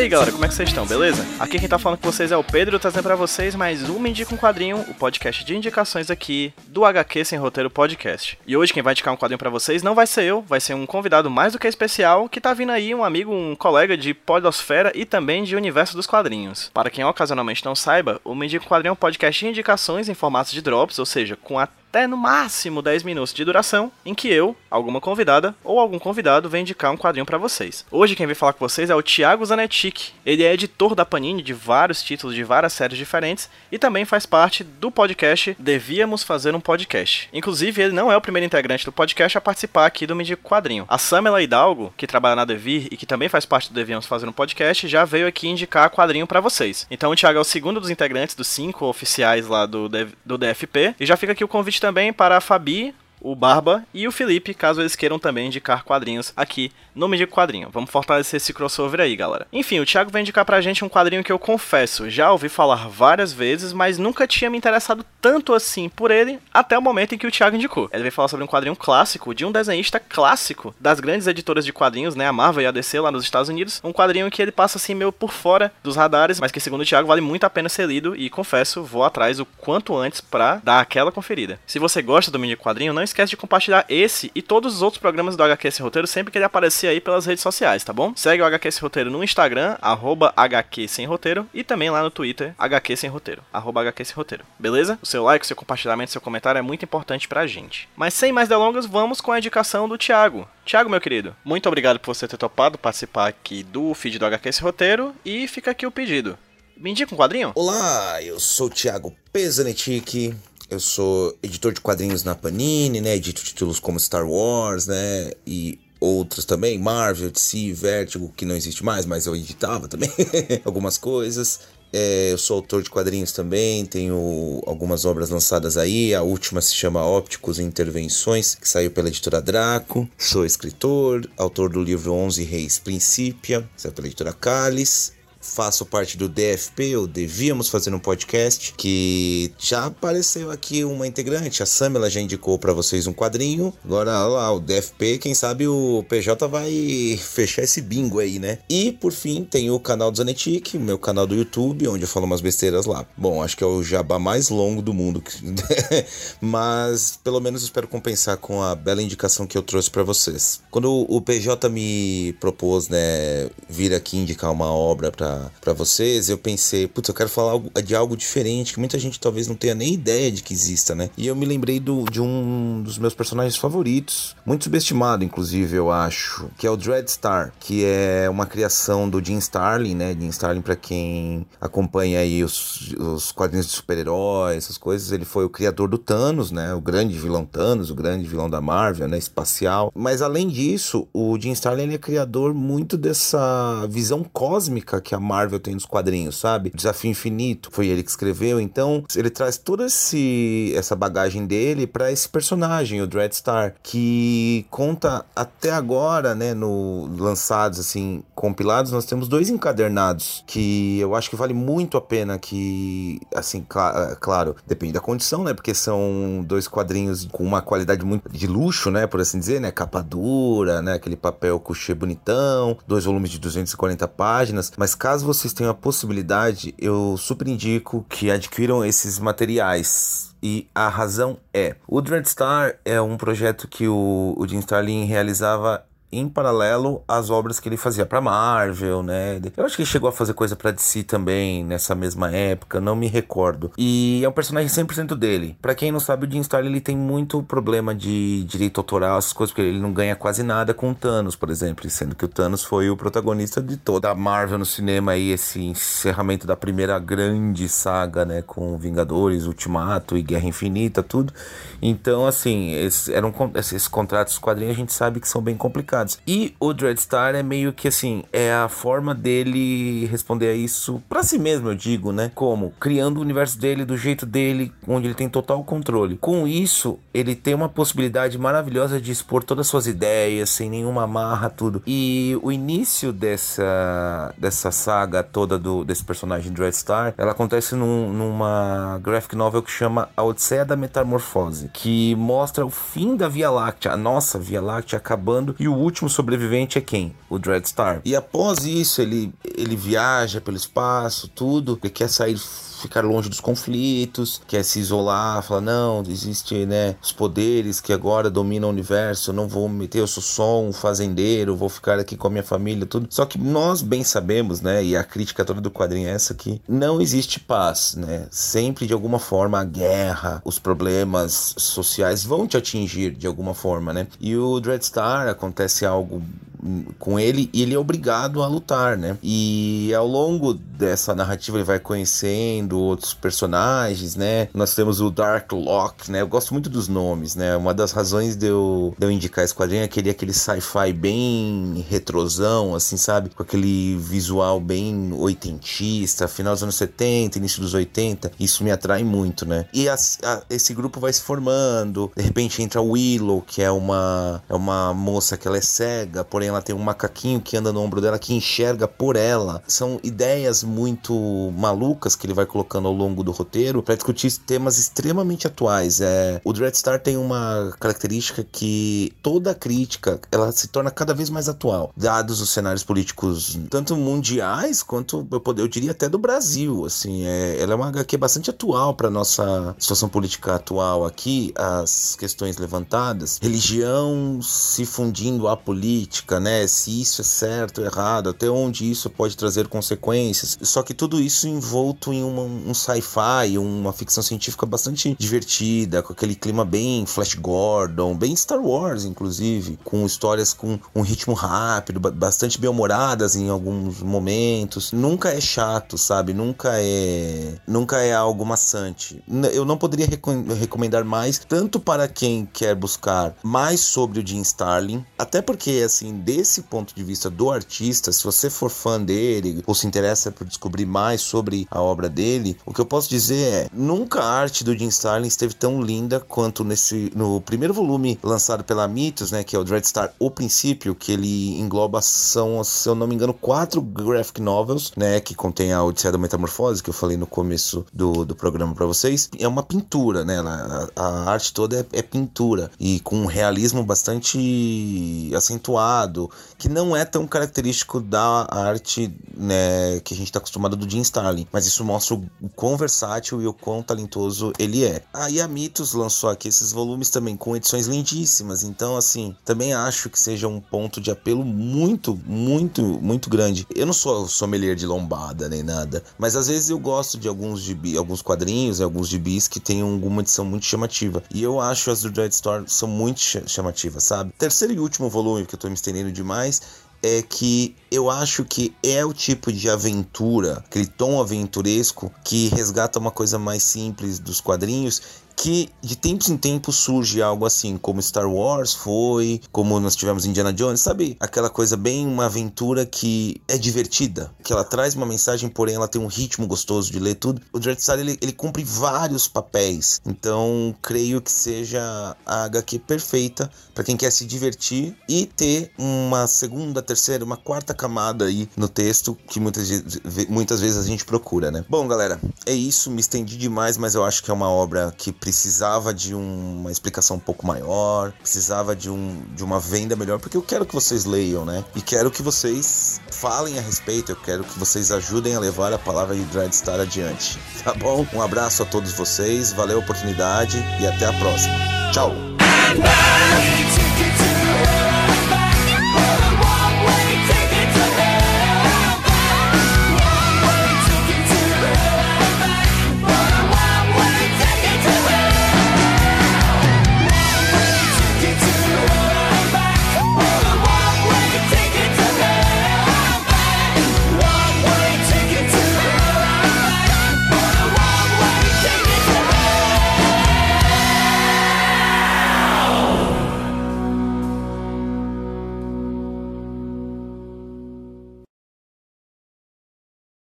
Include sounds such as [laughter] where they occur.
Aí galera, como é que vocês estão, beleza? Aqui quem tá falando com vocês é o Pedro, trazendo pra vocês mais um Indica um Quadrinho, o podcast de indicações aqui do HQ Sem Roteiro Podcast. E hoje quem vai indicar um quadrinho pra vocês não vai ser eu, vai ser um convidado mais do que especial, que tá vindo aí um amigo, um colega de podosfera e também de universo dos quadrinhos. Para quem ocasionalmente não saiba, o Indica um Quadrinho é um podcast de indicações em formatos de drops, ou seja, com a até no máximo 10 minutos de duração, em que eu, alguma convidada ou algum convidado vem indicar um quadrinho pra vocês. Hoje quem vem falar com vocês é o Thiago Zanetic. Ele é editor da Panini de vários títulos de várias séries diferentes e também faz parte do podcast Devíamos Fazer um Podcast. Inclusive, ele não é o primeiro integrante do podcast a participar aqui do Medico Quadrinho. A Samela Hidalgo, que trabalha na Devir e que também faz parte do Devíamos Fazer um Podcast, já veio aqui indicar quadrinho pra vocês. Então o Thiago é o segundo dos integrantes dos cinco oficiais lá do, do DFP. E já fica aqui o convite também para a Fabi, o Barba e o Felipe, caso eles queiram também indicar quadrinhos aqui no Medico Quadrinho. Vamos fortalecer esse crossover aí, galera. Enfim, o Thiago vai indicar pra gente um quadrinho que eu confesso, já ouvi falar várias vezes, mas nunca tinha me interessado tanto assim por ele até o momento em que o Thiago indicou. Ele vai falar sobre um quadrinho clássico de um desenhista clássico das grandes editoras de quadrinhos, né, a Marvel e a DC lá nos Estados Unidos. Um quadrinho que ele passa assim meio por fora dos radares, mas que segundo o Thiago vale muito a pena ser lido e confesso, vou atrás o quanto antes pra dar aquela conferida. Se você gosta do mini quadrinho, não esquece de compartilhar esse e todos os outros programas do HQ Sem Roteiro sempre que ele aparecer aí pelas redes sociais, tá bom? Segue o HQ Sem Roteiro no Instagram, arroba HQ Sem Roteiro, e também lá no Twitter, HQ Sem Roteiro, arroba HQ Sem Roteiro, beleza? O seu like, o seu compartilhamento, o seu comentário é muito importante pra gente. Mas sem mais delongas, vamos com a indicação do Thiago. Thiago, meu querido, muito obrigado por você ter topado participar aqui do feed do HQ Sem Roteiro, e fica aqui o pedido. Me indica um quadrinho? Olá, eu sou o Thiago Pesanetic. Eu sou editor de quadrinhos na Panini, né? Edito títulos como Star Wars, né? E outros também, Marvel, DC, Vertigo, que não existe mais, mas eu editava também [laughs] algumas coisas. É, eu sou autor de quadrinhos também, tenho algumas obras lançadas aí. A última se chama Ópticos e Intervenções, que saiu pela editora Draco. Sou escritor, autor do livro 11 Reis Princípia, saiu pela editora Cálice faço parte do DFP, ou Devíamos Fazer um Podcast, que já apareceu aqui uma integrante, a Samela já indicou para vocês um quadrinho, agora lá, o DFP, quem sabe o PJ vai fechar esse bingo aí, né? E por fim tem o canal do Zanetic, meu canal do YouTube, onde eu falo umas besteiras lá. Bom, acho que é o jabá mais longo do mundo, [laughs] mas pelo menos espero compensar com a bela indicação que eu trouxe para vocês. Quando o PJ me propôs, né, vir aqui indicar uma obra para para vocês, eu pensei, putz, eu quero falar de algo diferente, que muita gente talvez não tenha nem ideia de que exista, né? E eu me lembrei do, de um dos meus personagens favoritos, muito subestimado, inclusive, eu acho, que é o Dreadstar, que é uma criação do Jim Starlin, né? Jim Starlin, para quem acompanha aí os, os quadrinhos de super-heróis, essas coisas, ele foi o criador do Thanos, né? O grande vilão Thanos, o grande vilão da Marvel, né? Espacial. Mas além disso, o Jim Starlin é criador muito dessa visão cósmica que a Marvel tem nos quadrinhos, sabe? Desafio Infinito, foi ele que escreveu, então ele traz toda esse, essa bagagem dele para esse personagem, o Dreadstar, que conta até agora, né, no lançados assim, compilados, nós temos dois encadernados que eu acho que vale muito a pena que assim, cla- claro, depende da condição, né? Porque são dois quadrinhos com uma qualidade muito de luxo, né, por assim dizer, né, capa dura, né, aquele papel couché bonitão, dois volumes de 240 páginas, mas caso vocês tenham a possibilidade, eu super indico que adquiram esses materiais. E a razão é: o Dreadstar é um projeto que o, o Jim Starlin realizava em paralelo às obras que ele fazia pra Marvel, né? Eu acho que ele chegou a fazer coisa pra DC também nessa mesma época, não me recordo. E é um personagem 100% dele. Pra quem não sabe, o Jim Starlin ele tem muito problema de direito autoral, essas coisas, porque ele não ganha quase nada com o Thanos, por exemplo, sendo que o Thanos foi o protagonista de toda a Marvel no cinema aí, esse encerramento da primeira grande saga, né, com Vingadores, Ultimato e Guerra Infinita, tudo. Então, assim, esses, eram, esses contratos, os quadrinhos, a gente sabe que são bem complicados. Ligados? E o Dreadstar é meio que assim, é a forma dele responder a isso pra si mesmo, eu digo, né? Como? Criando o universo dele do jeito dele, onde ele tem total controle. Com isso, ele tem uma possibilidade maravilhosa de expor todas as suas ideias, sem nenhuma amarra, tudo. E o início dessa, dessa saga toda do, desse personagem Dreadstar, ela acontece num, numa graphic novel que chama A Odisseia da Metamorfose, que mostra o fim da Via Láctea, a nossa Via Láctea acabando, e o último sobrevivente é quem? O Dreadstar. E após isso, ele, ele viaja pelo espaço, tudo, ele quer sair ficar longe dos conflitos, quer se isolar, falar, não, existe, né, os poderes que agora dominam o universo, eu não vou me meter, eu sou só um fazendeiro, vou ficar aqui com a minha família, tudo. Só que nós bem sabemos, né, e a crítica toda do quadrinho é essa que não existe paz, né? Sempre de alguma forma a guerra, os problemas sociais vão te atingir de alguma forma, né? E o Dreadstar acontece algo com ele e ele é obrigado a lutar, né? E ao longo dessa narrativa ele vai conhecendo outros personagens, né? Nós temos o Dark Lock, né? Eu gosto muito dos nomes, né? Uma das razões de eu, de eu indicar esse quadrinho é que ele é aquele sci-fi bem retrosão, assim, sabe? Com aquele visual bem oitentista, final dos anos 70, início dos 80. Isso me atrai muito, né? E as, a, esse grupo vai se formando, de repente entra a Willow, que é uma, é uma moça que ela é cega, porém ela tem um macaquinho que anda no ombro dela que enxerga por ela. São ideias muito malucas que ele vai colocando ao longo do roteiro para discutir temas extremamente atuais. É, o Dreadstar tem uma característica que toda crítica ela se torna cada vez mais atual, dados os cenários políticos tanto mundiais quanto eu, poder, eu diria até do Brasil. Assim, é, ela é uma HQ bastante atual para nossa situação política atual aqui, as questões levantadas, religião se fundindo à política, né? Se isso é certo errado, até onde isso pode trazer consequências. Só que tudo isso envolto em uma, um sci-fi, uma ficção científica bastante divertida, com aquele clima bem Flash Gordon, bem Star Wars, inclusive, com histórias com um ritmo rápido, bastante bem-humoradas em alguns momentos. Nunca é chato, sabe? Nunca é, nunca é algo maçante. Eu não poderia recomendar mais, tanto para quem quer buscar mais sobre o Jim Starlin, até porque assim desse ponto de vista do artista, se você for fã dele ou se interessa por descobrir mais sobre a obra dele, o que eu posso dizer é: nunca a arte do Jim Starlin esteve tão linda quanto nesse no primeiro volume lançado pela Mitos, né, que é o Dreadstar O Princípio, que ele engloba são, se eu não me engano, quatro graphic novels, né, que contém a Odisseia da Metamorfose, que eu falei no começo do, do programa para vocês. É uma pintura, né? A, a arte toda é, é pintura e com um realismo bastante acentuado, que não é tão característico da arte né, que a gente está acostumado do Jim Starlin, mas isso mostra o, quão versátil e o quão talentoso ele é. Aí a Mitos lançou aqui esses volumes também com edições lindíssimas, então assim, também acho que seja um ponto de apelo muito, muito, muito grande. Eu não sou sommelier de lombada nem nada, mas às vezes eu gosto de alguns gibi, alguns quadrinhos, alguns gibis que tem alguma edição muito chamativa. E eu acho as do Dread Store são muito chamativas, sabe? Terceiro e último volume que eu tô me estendendo demais é que eu acho que é o tipo de aventura, aquele tom aventuresco que resgata uma coisa mais simples dos quadrinhos que de tempos em tempos surge algo assim, como Star Wars foi, como nós tivemos Indiana Jones, sabe? Aquela coisa bem uma aventura que é divertida, que ela traz uma mensagem, porém ela tem um ritmo gostoso de ler tudo. O Dreadstar ele, ele cumpre vários papéis, então creio que seja a HQ perfeita para quem quer se divertir e ter uma segunda, terceira, uma quarta camada aí no texto que muitas, muitas vezes a gente procura, né? Bom, galera, é isso, me estendi demais, mas eu acho que é uma obra que precisava de um, uma explicação um pouco maior, precisava de, um, de uma venda melhor, porque eu quero que vocês leiam, né? E quero que vocês falem a respeito, eu quero que vocês ajudem a levar a palavra de Dreadstar adiante, [laughs] tá bom? Um abraço a todos vocês, valeu a oportunidade e até a próxima. Tchau!